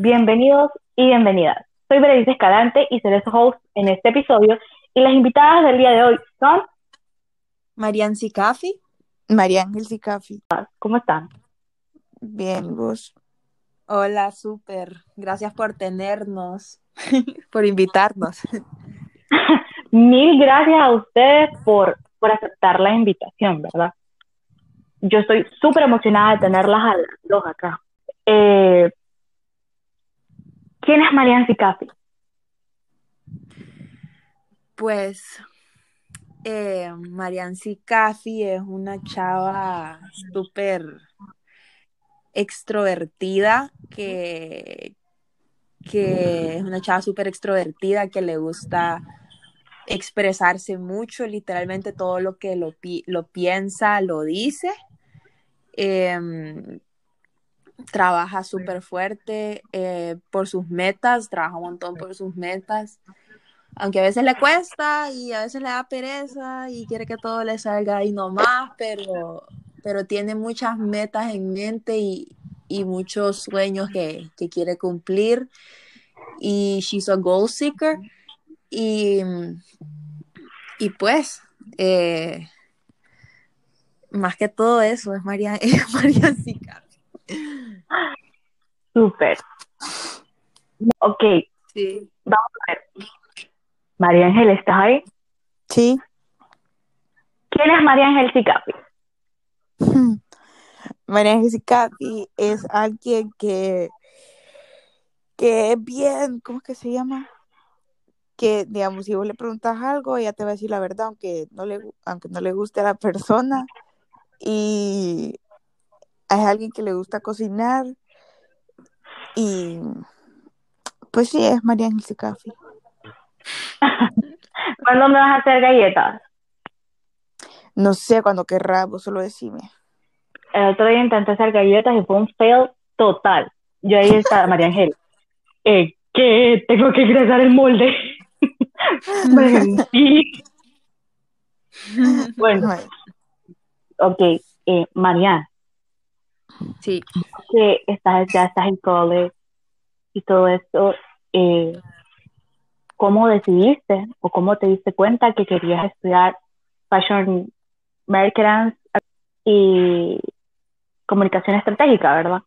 bienvenidos y bienvenidas. Soy Berenice Escalante y seré su host en este episodio y las invitadas del día de hoy son Marian Sicafi. María Ángel Sicafi. ¿Cómo están? Bien, vos. Hola, súper. Gracias por tenernos, por invitarnos. Mil gracias a ustedes por, por aceptar la invitación, ¿verdad? Yo estoy súper emocionada de tenerlas a las dos acá. Eh, ¿Quién es Marian Sicafi? Pues eh, Marian es una chava súper extrovertida que, que es una chava súper extrovertida que le gusta expresarse mucho, literalmente todo lo que lo, pi- lo piensa, lo dice. Em, trabaja súper fuerte eh, por sus metas, trabaja un montón por sus metas, aunque a veces le cuesta y a veces le da pereza y quiere que todo le salga ahí nomás, pero, pero tiene muchas metas en mente y, y muchos sueños que, que quiere cumplir. Y she's a goal seeker. Y, y pues eh, más que todo eso es María, es María Sica. Súper. Ok, Sí. vamos a ver. María Ángel, ¿estás ahí? Sí. ¿Quién es María Ángel Sicafi? María Ángel Sicafi es alguien que, que es bien, ¿cómo es que se llama? Que, digamos, si vos le preguntas algo, ella te va a decir la verdad, aunque no le, aunque no le guste a la persona. Y es alguien que le gusta cocinar. Y pues sí, es María Ángel Sicafi. ¿Cuándo me vas a hacer galletas? No sé cuando querrás, vos solo decime. El otro día intenté hacer galletas y fue un fail total. Yo ahí estaba, María Ángel. Eh, ¿Qué? Tengo que ingresar el molde. Bueno, ok. Eh, María, Sí. que estás, ya estás en college y todo esto, eh, ¿cómo decidiste o cómo te diste cuenta que querías estudiar Fashion Marketing y comunicación estratégica, verdad?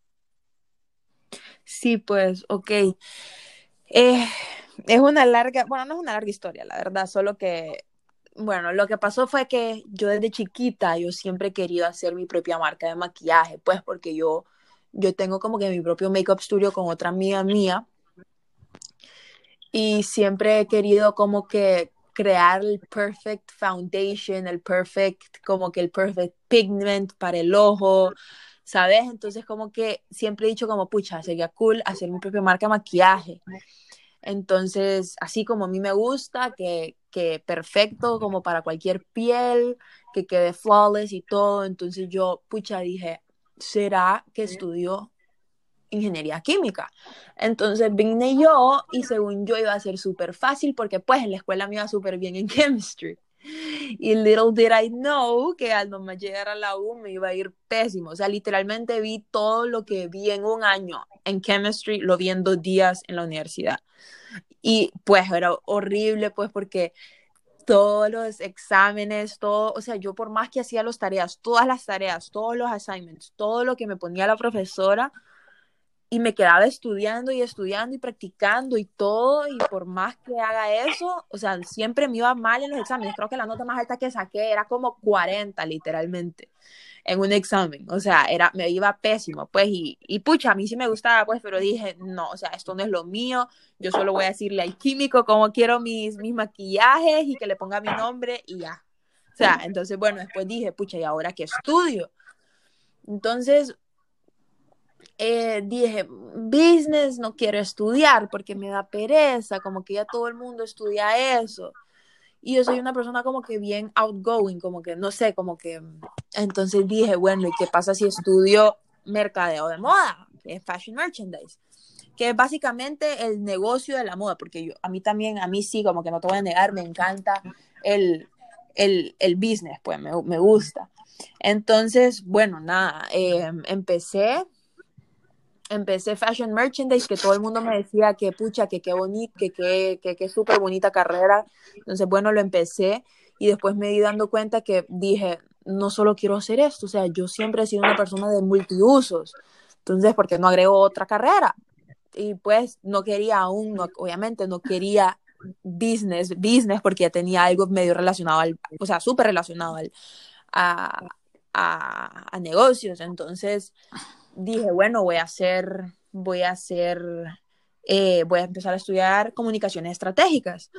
Sí, pues, ok. Eh, es una larga, bueno, no es una larga historia, la verdad, solo que, bueno, lo que pasó fue que yo desde chiquita, yo siempre he querido hacer mi propia marca de maquillaje, pues porque yo, yo tengo como que mi propio makeup studio con otra amiga mía y siempre he querido como que crear el perfect foundation, el perfect, como que el perfect pigment para el ojo, ¿sabes? Entonces como que siempre he dicho como, pucha, sería cool hacer mi propia marca de maquillaje. Entonces, así como a mí me gusta, que, que perfecto como para cualquier piel, que quede flawless y todo, entonces yo, pucha, dije, ¿será que estudio ingeniería química? Entonces vine yo y según yo iba a ser súper fácil porque pues en la escuela me iba súper bien en chemistry. Y little did I know que al nomás llegar a la U me iba a ir pésimo. O sea, literalmente vi todo lo que vi en un año en chemistry, lo vi en dos días en la universidad. Y pues era horrible, pues porque todos los exámenes, todo, o sea, yo por más que hacía las tareas, todas las tareas, todos los assignments, todo lo que me ponía la profesora, y me quedaba estudiando y estudiando y practicando y todo, y por más que haga eso, o sea, siempre me iba mal en los exámenes. Creo que la nota más alta que saqué era como 40, literalmente, en un examen. O sea, era, me iba pésimo, pues, y, y pucha, a mí sí me gustaba, pues, pero dije, no, o sea, esto no es lo mío, yo solo voy a decirle al químico cómo quiero mis, mis maquillajes y que le ponga mi nombre y ya. O sea, entonces, bueno, después dije, pucha, ¿y ahora qué estudio? Entonces, eh, dije, business no quiero estudiar porque me da pereza, como que ya todo el mundo estudia eso. Y yo soy una persona como que bien outgoing, como que no sé, como que... Entonces dije, bueno, ¿y qué pasa si estudio mercadeo de moda? Es fashion merchandise. Que es básicamente el negocio de la moda, porque yo, a mí también, a mí sí, como que no te voy a negar, me encanta el, el, el business, pues me, me gusta. Entonces, bueno, nada, eh, empecé empecé fashion merchandise, que todo el mundo me decía que pucha, que qué bonito, que qué que, que súper bonita carrera. Entonces, bueno, lo empecé y después me di dando cuenta que dije, no solo quiero hacer esto, o sea, yo siempre he sido una persona de multiusos. Entonces, ¿por qué no agrego otra carrera? Y pues no quería aún, obviamente no quería business, business, porque ya tenía algo medio relacionado al, o sea, súper relacionado al, a, a negocios. Entonces, dije, bueno, voy a hacer, voy a hacer, eh, voy a empezar a estudiar comunicaciones estratégicas,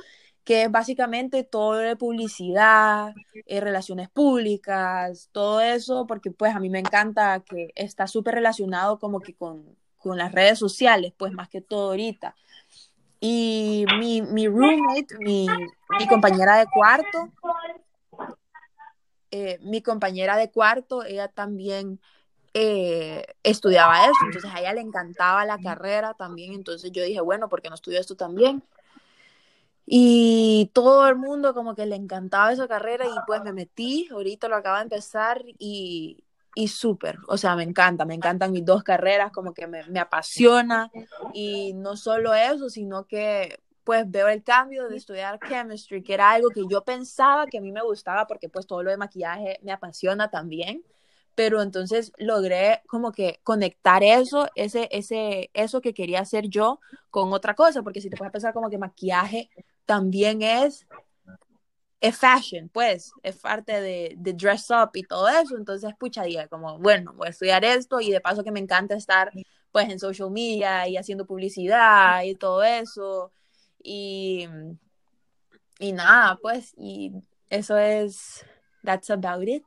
que es básicamente todo de publicidad, eh, relaciones públicas, todo eso, porque pues a mí me encanta que está súper relacionado como que con, con las redes sociales, pues más que todo ahorita. Y mi, mi roommate, mi, mi compañera de cuarto, eh, mi compañera de cuarto, ella también eh, estudiaba eso, entonces a ella le encantaba la carrera también, entonces yo dije, bueno, ¿por qué no estudio esto también? Y todo el mundo como que le encantaba esa carrera y pues me metí, ahorita lo acaba de empezar y, y súper, o sea, me encanta, me encantan mis dos carreras, como que me, me apasiona y no solo eso, sino que pues veo el cambio de estudiar chemistry, que era algo que yo pensaba que a mí me gustaba porque pues todo lo de maquillaje me apasiona también pero entonces logré como que conectar eso, ese, ese, eso que quería hacer yo con otra cosa, porque si te puedes pensar como que maquillaje también es, es fashion, pues, es parte de, de dress up y todo eso, entonces, pucha, dije como, bueno, voy a estudiar esto y de paso que me encanta estar, pues, en social media y haciendo publicidad y todo eso, y, y nada, pues, y eso es, that's about it.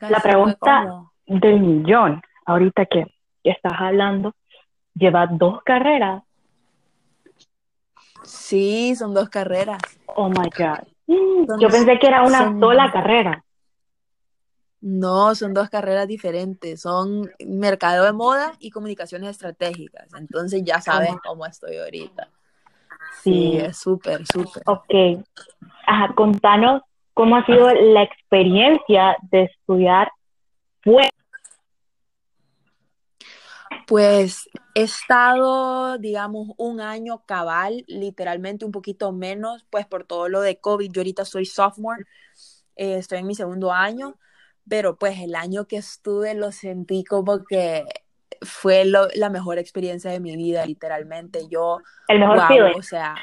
La pregunta del millón, ahorita que, estás hablando, lleva dos carreras. Sí, son dos carreras. Oh my God. Yo pensé que era una sola carrera. No, son dos carreras diferentes. Son mercado de moda y comunicaciones estratégicas. Entonces ya sabes cómo estoy ahorita. Sí, es súper, súper. Ok. Ajá, contanos ¿Cómo ha sido la experiencia de estudiar fuera? Pues he estado, digamos, un año cabal, literalmente un poquito menos, pues por todo lo de COVID. Yo ahorita soy sophomore, eh, estoy en mi segundo año, pero pues el año que estuve lo sentí como que fue la mejor experiencia de mi vida, literalmente. Yo, el mejor wow, o sea,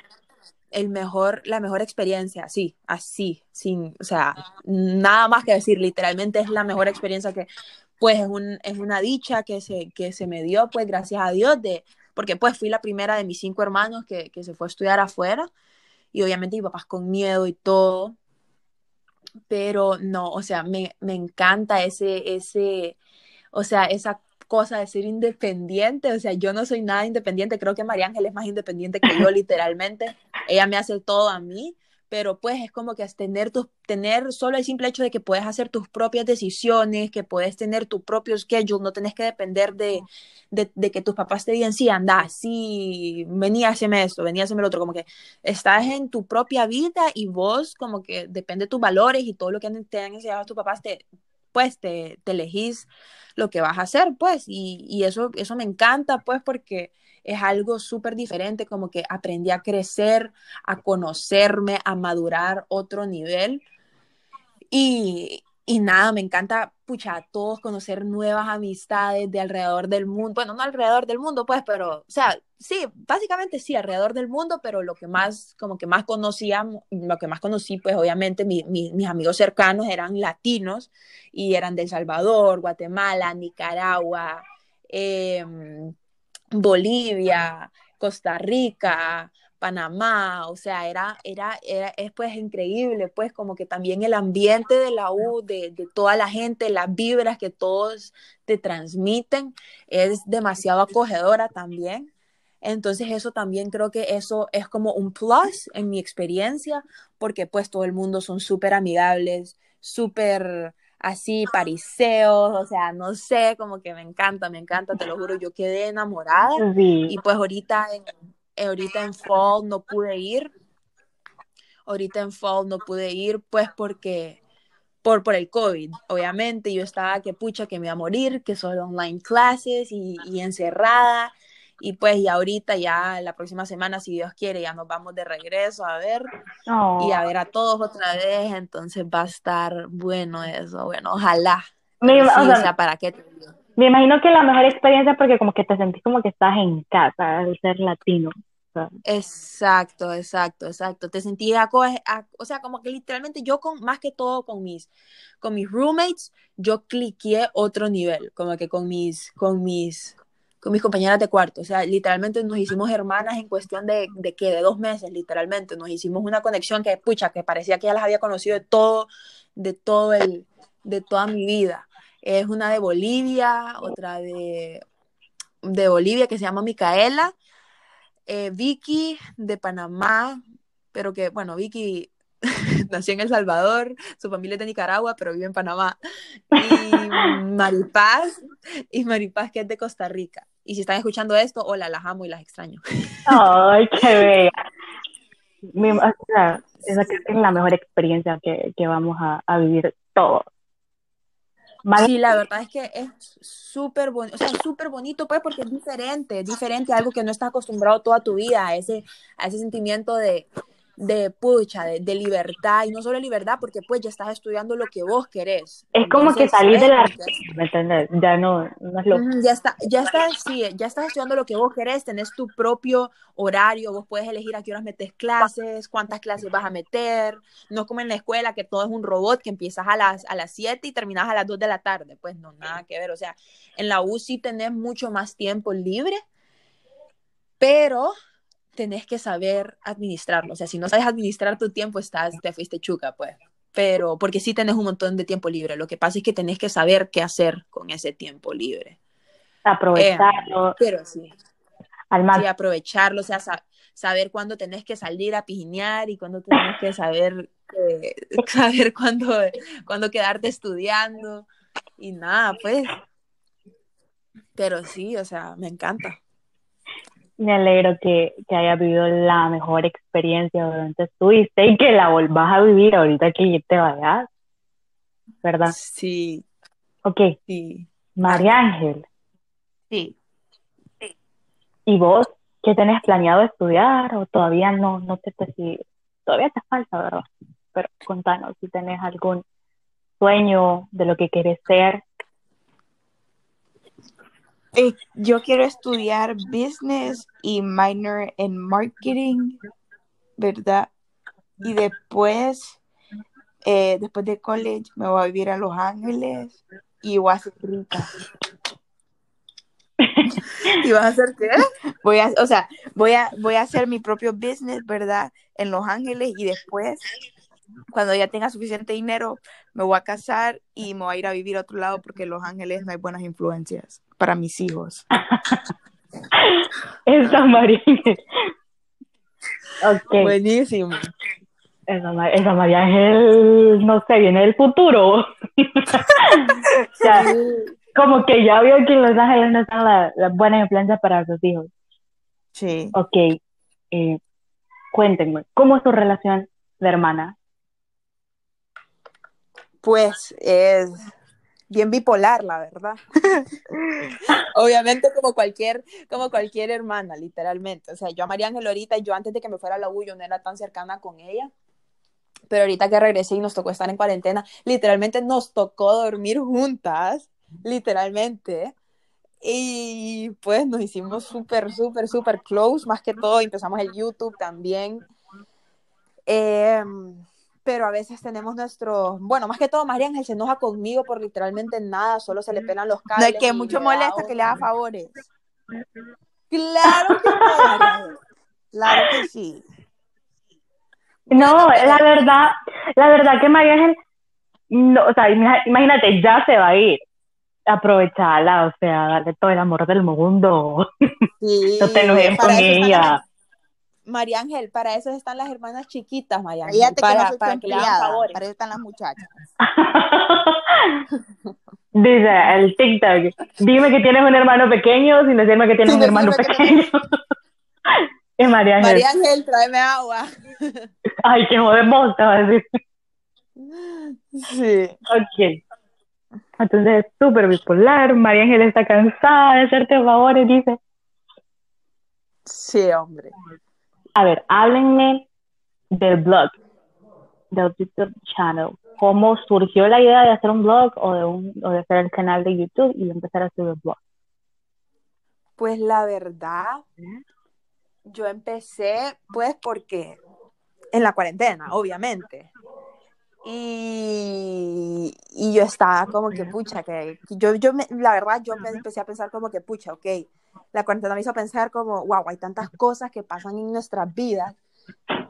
el mejor, la mejor experiencia, sí, así, sin, o sea, nada más que decir, literalmente es la mejor experiencia que, pues, es, un, es una dicha que se, que se me dio, pues, gracias a Dios, de, porque, pues, fui la primera de mis cinco hermanos que, que se fue a estudiar afuera, y obviamente mi papá con miedo y todo, pero no, o sea, me, me encanta ese, ese, o sea, esa cosa de ser independiente, o sea, yo no soy nada independiente, creo que María Ángel es más independiente que yo literalmente, ella me hace todo a mí, pero pues es como que tener, tus, tener solo el simple hecho de que puedes hacer tus propias decisiones, que puedes tener tu propio schedule, no tenés que depender de, de, de que tus papás te digan, sí, anda, sí, venía a hacerme esto, venía a hacerme lo otro, como que estás en tu propia vida y vos como que depende de tus valores y todo lo que te han enseñado tus papás, te, pues te, te elegís lo que vas a hacer, pues, y, y eso, eso me encanta, pues, porque es algo súper diferente, como que aprendí a crecer, a conocerme, a madurar otro nivel. Y, y nada, me encanta, pucha, a todos conocer nuevas amistades de alrededor del mundo. Bueno, no alrededor del mundo, pues, pero, o sea, sí, básicamente sí, alrededor del mundo, pero lo que más, como que más conocíamos, lo que más conocí, pues, obviamente, mi, mi, mis amigos cercanos eran latinos y eran de El Salvador, Guatemala, Nicaragua, eh, Bolivia, Costa Rica, Panamá, o sea, era, era, era, es pues increíble, pues como que también el ambiente de la U, de, de, toda la gente, las vibras que todos te transmiten, es demasiado acogedora también. Entonces eso también creo que eso es como un plus en mi experiencia, porque pues todo el mundo son súper amigables, súper así pariseos, o sea, no sé, como que me encanta, me encanta, te lo juro, yo quedé enamorada Sí. y pues ahorita en, ahorita en fall no pude ir, ahorita en fall no pude ir pues porque por, por el COVID, obviamente. Yo estaba que pucha, que me iba a morir, que solo online clases y, y encerrada. Y pues, y ahorita ya la próxima semana, si Dios quiere, ya nos vamos de regreso a ver y a ver a todos otra vez. Entonces va a estar bueno eso. Bueno, ojalá. Sí, o sea, sea, ¿para qué te digo? me imagino que la mejor experiencia porque como que te sentís como que estás en casa al ser latino. Exacto, exacto, exacto. Te sentía, o sea, como que literalmente yo con, más que todo con mis, con mis roommates, yo cliqué otro nivel, como que con mis, con mis, con mis compañeras de cuarto. O sea, literalmente nos hicimos hermanas en cuestión de, de que de dos meses, literalmente. Nos hicimos una conexión que, pucha, que parecía que ya las había conocido de todo, de todo el, de toda mi vida. Es una de Bolivia, otra de, de Bolivia que se llama Micaela eh, Vicky de Panamá, pero que, bueno, Vicky nació en El Salvador, su familia es de Nicaragua, pero vive en Panamá. Y Maripaz, y Maripaz que es de Costa Rica. Y si están escuchando esto, hola, las amo y las extraño. Ay, qué bella. Mi- o sea, esa creo que es la mejor experiencia que, que vamos a, a vivir todos. Sí, la verdad es que es súper bonito, o sea, súper bonito, pues, porque es diferente, es diferente a algo que no estás acostumbrado toda tu vida, a ese, a ese sentimiento de, de pucha, de, de libertad, y no solo libertad, porque pues ya estás estudiando lo que vos querés. es como que salir de la ¿me? Ya no, no es lo Ya está, ya estás, sí, ya estás estudiando lo que vos querés, tenés tu propio horario, vos puedes elegir a qué horas metes clases, cuántas clases vas a meter, no es como en la escuela que todo es un robot que empiezas a las, a las 7 y terminas a las 2 de la tarde, pues no, nada que ver, o sea, en la U sí tenés mucho más tiempo libre, pero tenés que saber administrarlo, o sea, si no sabes administrar tu tiempo, estás, te fuiste chuca, pues. Pero, porque sí tenés un montón de tiempo libre. Lo que pasa es que tenés que saber qué hacer con ese tiempo libre. aprovecharlo Pero sí, al sí, máximo. aprovecharlo, o sea, sa- saber cuándo tenés que salir a pijinear y cuándo tenés que saber, eh, saber cuándo, cuándo quedarte estudiando y nada, pues. Pero sí, o sea, me encanta. Me alegro que, que hayas vivido la mejor experiencia donde estuviste y que la volvás a vivir ahorita que te vayas, ¿verdad? Sí, Ok, sí. María Ángel, Sí. ¿y vos qué tenés planeado estudiar o todavía no, no te decidís? Todavía te falta, ¿verdad? Pero contanos si tenés algún sueño de lo que querés ser. Eh, yo quiero estudiar business y minor en marketing, ¿verdad? Y después, eh, después de college, me voy a vivir a Los Ángeles y voy a ser rica. ¿Y vas a hacer qué? Voy a, o sea, voy a, voy a hacer mi propio business, ¿verdad? En Los Ángeles y después, cuando ya tenga suficiente dinero, me voy a casar y me voy a ir a vivir a otro lado porque en Los Ángeles no hay buenas influencias para mis hijos. Esa María Ángel. Ok, Buenísimo. esa, esa María Ángel, no sé, viene del futuro. Ya, como que ya vio que en Los Ángeles no están la- las buenas influencias para sus hijos. Sí. Ok, eh, cuéntenme, ¿cómo es tu relación de hermana? Pues es bien bipolar, la verdad. Obviamente como cualquier, como cualquier hermana, literalmente. O sea, yo a María Ángel ahorita, yo antes de que me fuera a la U, no era tan cercana con ella. Pero ahorita que regresé y nos tocó estar en cuarentena, literalmente nos tocó dormir juntas, literalmente. Y pues nos hicimos súper, súper, súper close, más que todo empezamos el YouTube también. Eh, pero a veces tenemos nuestros, bueno, más que todo María Ángel se enoja conmigo por literalmente nada, solo se le pelan los No cables. es que mucho molesta que le haga favores. Claro que no. Claro que sí. No, la verdad, la verdad que María Ángel, no, o sea, ima- imagínate, ya se va a ir. Aprovechala, o sea, darle todo el amor del mundo. Sí, No te enojes con ella. María Ángel, para eso están las hermanas chiquitas, María Ángel, Fíjate que para, no para que le hagan empleada. favores. Para eso están las muchachas. Dice el TikTok, dime que tienes un hermano pequeño sin decirme que tienes Sin un hermano pequeño. Es María Ángel. María Ángel, tráeme agua. Ay, qué jodemos, te va a decir. Sí. Ok. Entonces, súper bipolar. María Ángel está cansada de hacerte favores, dice. Sí, hombre. A ver, háblenme del blog, del YouTube channel. ¿Cómo surgió la idea de hacer un blog o de, un, hacer el canal de YouTube y empezar a hacer el blog? Pues la verdad, yo empecé pues porque en la cuarentena, obviamente. Y, y yo estaba como que, pucha, que yo, yo me- la verdad, yo me empecé a pensar como que, pucha, ok, la cuarentena me hizo pensar como, wow, hay tantas cosas que pasan en nuestras vidas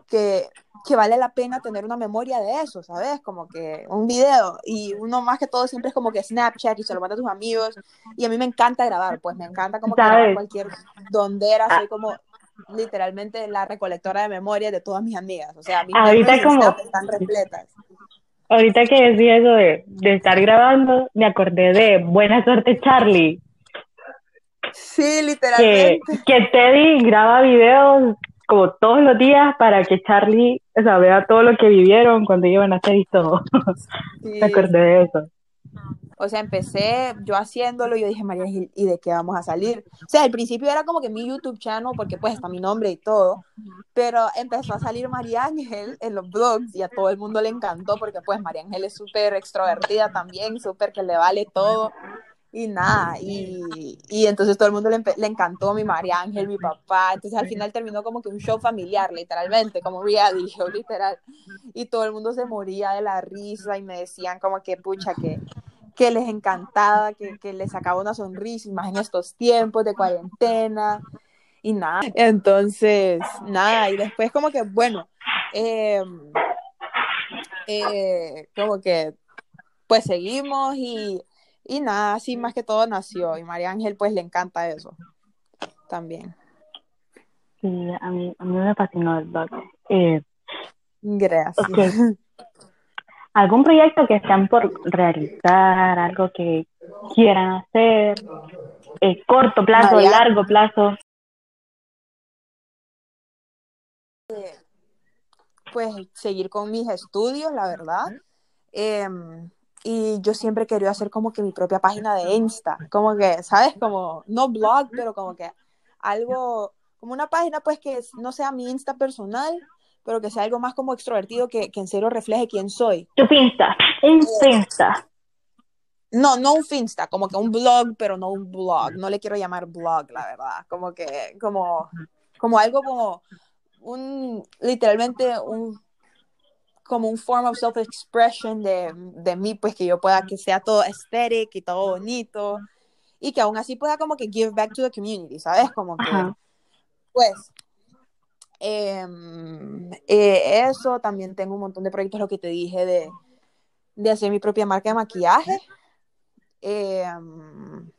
que, que vale la pena tener una memoria de eso, ¿sabes? Como que un video. Y uno más que todo siempre es como que Snapchat y se lo manda a tus amigos. Y a mí me encanta grabar, pues me encanta como que grabar cualquier dondera, soy como literalmente la recolectora de memoria de todas mis amigas, o sea, mis Ahorita como- están repletas. Ahorita que decía eso de, de estar grabando, me acordé de Buena Suerte Charlie, Sí, literalmente. que Teddy graba videos como todos los días para que Charlie, o sea, vea todo lo que vivieron cuando iban a hacer y todo. Sí. Me acordé de eso. O sea, empecé yo haciéndolo y yo dije, María ¿y de qué vamos a salir? O sea, al principio era como que mi YouTube channel, porque pues está mi nombre y todo, pero empezó a salir María Ángel en los blogs y a todo el mundo le encantó porque pues María Ángel es súper extrovertida también, súper que le vale todo y nada, y, y entonces todo el mundo le, le encantó mi María Ángel, mi papá, entonces al final terminó como que un show familiar, literalmente, como reality show, literal, y todo el mundo se moría de la risa y me decían como que pucha, que que les encantaba, que, que les sacaba una sonrisa, y más en estos tiempos de cuarentena y nada. Entonces, nada, y después como que, bueno, eh, eh, como que, pues seguimos y, y nada, así más que todo nació. Y María Ángel pues le encanta eso también. Sí, a mí, a mí me fascinó el blog. Eh, Gracias. ¿Algún proyecto que están por realizar, algo que quieran hacer? Eh, corto plazo, María. largo plazo. pues seguir con mis estudios, la verdad. Eh, y yo siempre quería hacer como que mi propia página de Insta, como que, ¿sabes? Como, no blog, pero como que algo, como una página pues que no sea mi Insta personal, pero que sea algo más como extrovertido, que, que en serio refleje quién soy. Tu Finsta, un Finsta. No, no un Finsta, como que un blog, pero no un blog. No le quiero llamar blog, la verdad. Como que, como, como algo como un, literalmente un, como un form of self-expression de, de mí, pues que yo pueda que sea todo aesthetic y todo bonito y que aún así pueda como que give back to the community, ¿sabes? Como que, Ajá. pues, em, eh, eso, también tengo un montón de proyectos, lo que te dije de, de hacer mi propia marca de maquillaje. Em,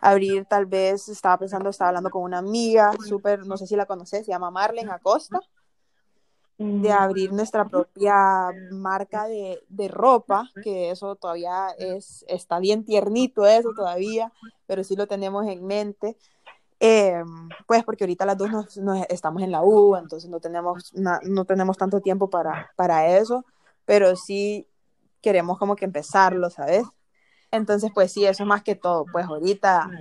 abrir tal vez, estaba pensando, estaba hablando con una amiga, súper, no sé si la conoces, se llama Marlene Acosta, de abrir nuestra propia marca de, de ropa, que eso todavía es, está bien tiernito eso todavía, pero sí lo tenemos en mente. Eh, pues porque ahorita las dos nos, nos estamos en la U, entonces no tenemos, na- no tenemos tanto tiempo para, para eso, pero sí queremos como que empezarlo, ¿sabes? Entonces, pues sí, eso es más que todo, pues ahorita,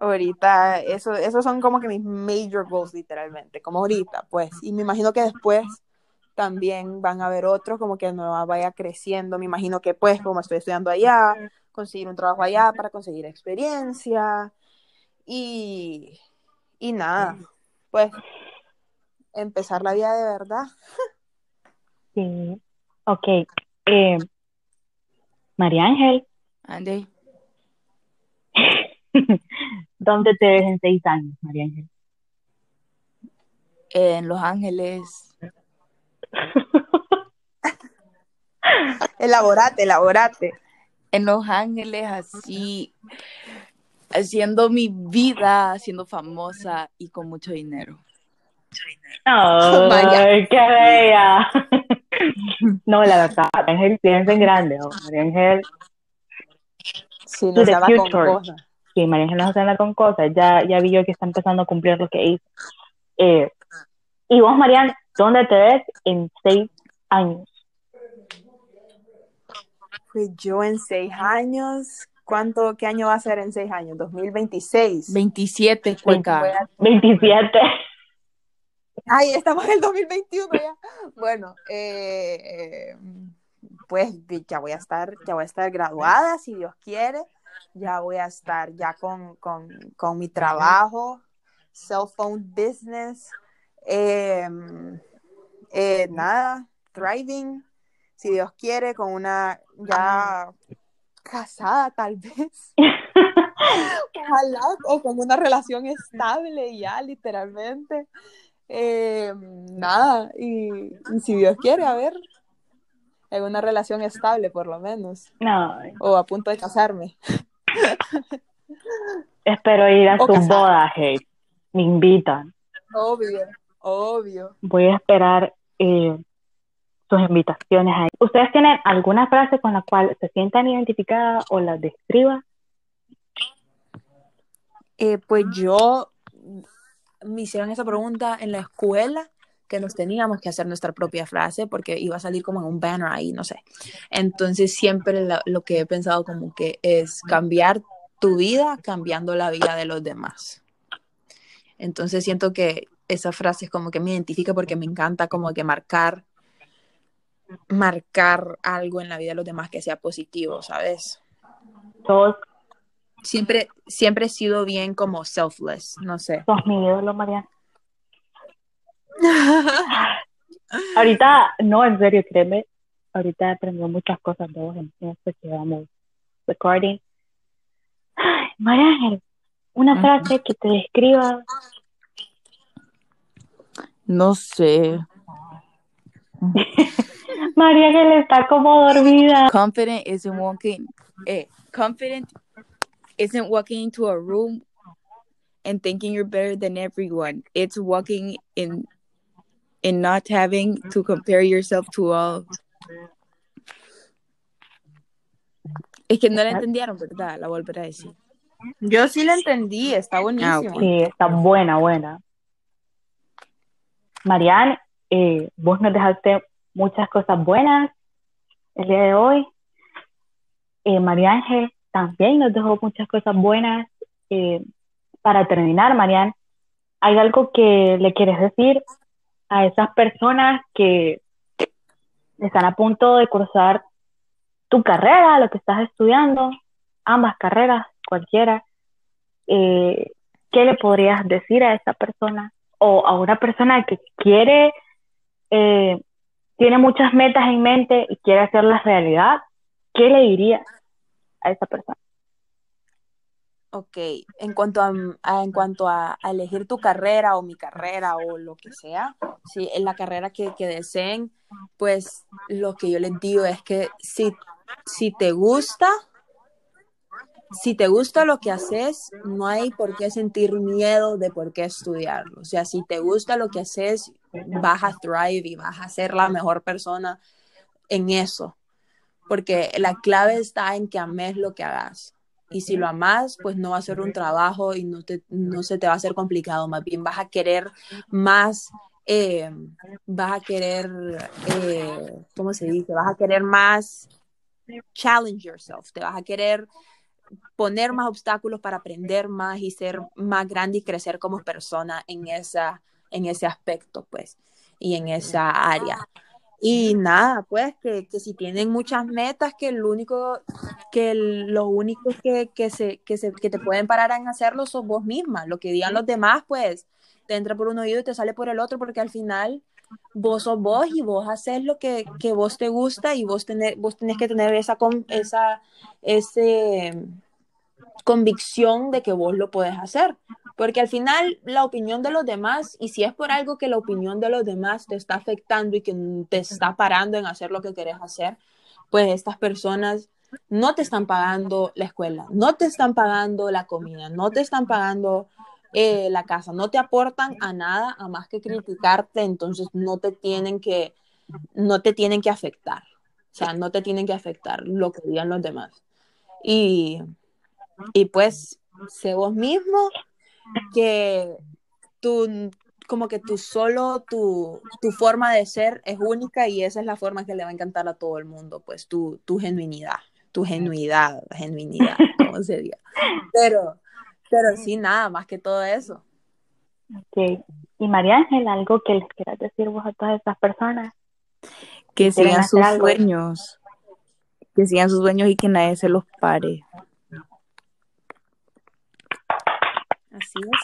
ahorita, eso, esos son como que mis major goals, literalmente, como ahorita, pues, y me imagino que después también van a haber otros, como que no vaya creciendo, me imagino que pues, como estoy estudiando allá, conseguir un trabajo allá para conseguir experiencia, y, y nada, pues, empezar la vida de verdad. Sí. Ok. Eh, María Ángel, Ande. ¿dónde te ves en seis años, María Ángel? En Los Ángeles. Elaborate, elaborate. En Los Ángeles, así, haciendo mi vida, siendo famosa y con mucho dinero. ¡Ay, qué bella! No, la verdad, María Ángel piensa en grande. ¿no? María Ángel, Si To no se llama con cosas. Sí, María Ángel no se anda con cosas. Ya, ya vi yo que está empezando a cumplir lo que hizo. Eh, y vos, Marian, ¿dónde te ves en seis años? Pues yo en seis años, ¿cuánto, qué año va a ser en seis años? 2026. 27, cueca. 27. Ay, estamos en el 2021 ya. Bueno, eh, pues ya voy a estar, ya voy a estar graduada, si Dios quiere. Ya voy a estar ya con, con, con mi trabajo, cell phone business. Em, eh, nada, thriving, si Dios quiere, con una ya casada tal vez. Ojalá, o con una relación estable ya, literalmente. Eh, nada, y, si Dios quiere, a ver, en una relación estable por lo menos. No. O a punto de casarme. Espero ir a su boda, hey. Me invitan. Obvio, obvio. Voy a esperar eh, sus invitaciones ahí. ¿Ustedes tienen alguna frase con la cual se sientan identificadas o la describan? Eh, pues yo me hicieron esa pregunta en la escuela que nos teníamos que hacer nuestra propia frase porque iba a salir como en un banner ahí, no sé. Entonces siempre lo, que he pensado como que es cambiar tu vida cambiando la vida de los demás. Entonces siento que esa frase es como que me identifica porque me encanta como que marcar marcar algo en la vida de los demás que sea positivo, ¿sabes? Todos siempre, siempre he sido bien como selfless, no sé. Sos mi ídolo, Mariana. ahorita, no, en serio, créeme, ahorita he aprendido muchas cosas de vos en este que vamos recording. Mariana, una frase que te describa. No sé. María le está como dormida. Confident isn't walking. Eh, confident isn't walking into a room and thinking you're better than everyone. It's walking in and not having to compare yourself to all. Es que no la entendieron, ¿verdad? La volveré a decir. Yo sí la entendí, está ah, buenísimo. Sí, está buena, buena. Marianne, eh, vos nos dejaste muchas cosas buenas el día de hoy. Eh, María Ángel, también nos dejó muchas cosas buenas. Eh, para terminar, Marian, ¿hay algo que le quieres decir a esas personas que están a punto de cursar tu carrera, lo que estás estudiando, ambas carreras, cualquiera? Eh, ¿Qué le podrías decir a esa persona? O a una persona que quiere, eh, tiene muchas metas en mente y quiere hacerlas realidad, ¿qué le dirías? a esa persona. Ok, en cuanto a, en cuanto a, elegir tu carrera o mi carrera o lo que sea, si en la carrera que, deseen, pues lo que yo les digo es que si, si te gusta, si te gusta lo que haces, no hay por qué sentir miedo de por qué estudiarlo. O sea, si te gusta lo que haces, vas a thrive y vas a ser la mejor persona en eso porque la clave está en que ames lo que hagas. Y si lo amas, pues no va a ser un trabajo y no, te, no se te va a hacer complicado, más bien vas a querer más, eh, vas a querer, eh, ¿cómo se dice? Vas a querer más challenge yourself, te vas a querer poner más obstáculos para aprender más y ser más grande y crecer como persona en, esa, en ese aspecto, pues, y en esa área. Y nada, pues que, si tienen muchas metas, que el único, que los únicos que, que, se, que, se, que te pueden parar en hacerlo sos vos misma. Lo que digan los demás, pues te entra por un oído y te sale por el otro, porque al final vos sos vos y vos haces lo que, que vos te gusta y vos, tener, vos tenés que tener esa, esa ese, convicción de que vos lo puedes hacer. Porque al final la opinión de los demás, y si es por algo que la opinión de los demás te está afectando y que te está parando en hacer lo que querés hacer, pues estas personas no te están pagando la escuela, no te están pagando la comida, no te están pagando eh, la casa, no te aportan a nada a más que criticarte, entonces no te tienen que, no te tienen que afectar. O sea, no te tienen que afectar lo que digan los demás. Y, y pues, sé vos mismo, que tu, como que tú solo, tu, tu forma de ser es única y esa es la forma que le va a encantar a todo el mundo, pues tu, tu genuinidad, tu genuidad, genuinidad, como se diga. Pero, pero sí, nada, más que todo eso. Ok. Y María Ángela, algo que les quieras decir vos a todas estas personas. Que sigan sus algo. sueños. Que sigan sus sueños y que nadie se los pare. Así es.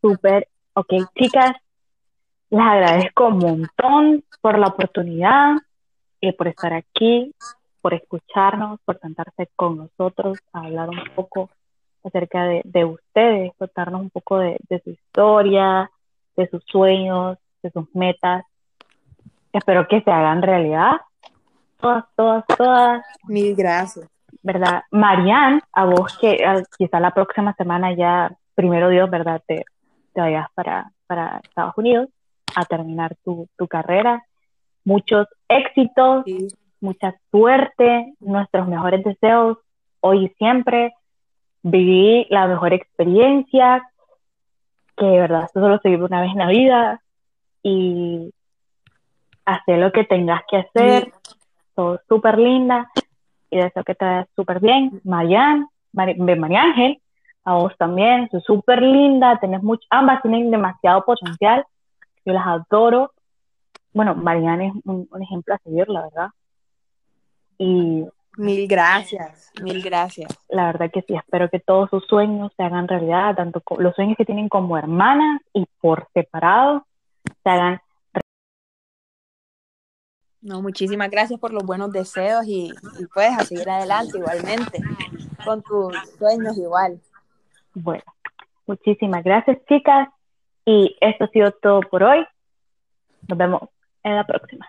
Súper. Ok, chicas, les agradezco un montón por la oportunidad y por estar aquí, por escucharnos, por sentarse con nosotros a hablar un poco acerca de, de ustedes, contarnos un poco de, de su historia, de sus sueños, de sus metas. Espero que se hagan realidad. Todas, todas, todas. Mil gracias. ¿Verdad? Marianne, a vos que ah, quizá la próxima semana ya, primero Dios, ¿verdad? Te, te vayas para, para Estados Unidos a terminar tu, tu carrera. Muchos éxitos, Sí. mucha suerte, nuestros mejores deseos hoy y siempre. Viví la mejor experiencia, que de verdad esto solo se vive una vez en la vida y hacer lo que tengas que hacer, todo súper linda y deseo que te vaya súper bien. Marian, Mari, María Ángel, a vos también, sos súper linda, tenés mucho, ambas tienen demasiado potencial, yo las adoro. Bueno, Marianne es un, un ejemplo a seguir, la verdad. Y Mil gracias. Mil gracias. la verdad que sí, espero que todos sus sueños se hagan realidad, tanto los sueños que tienen como hermanas y por separado se hagan No, muchísimas gracias por los buenos deseos y, pues a seguir adelante igualmente, con tus sueños igual. Bueno, muchísimas gracias, chicas. Y esto ha sido todo por hoy. Nos vemos en la próxima.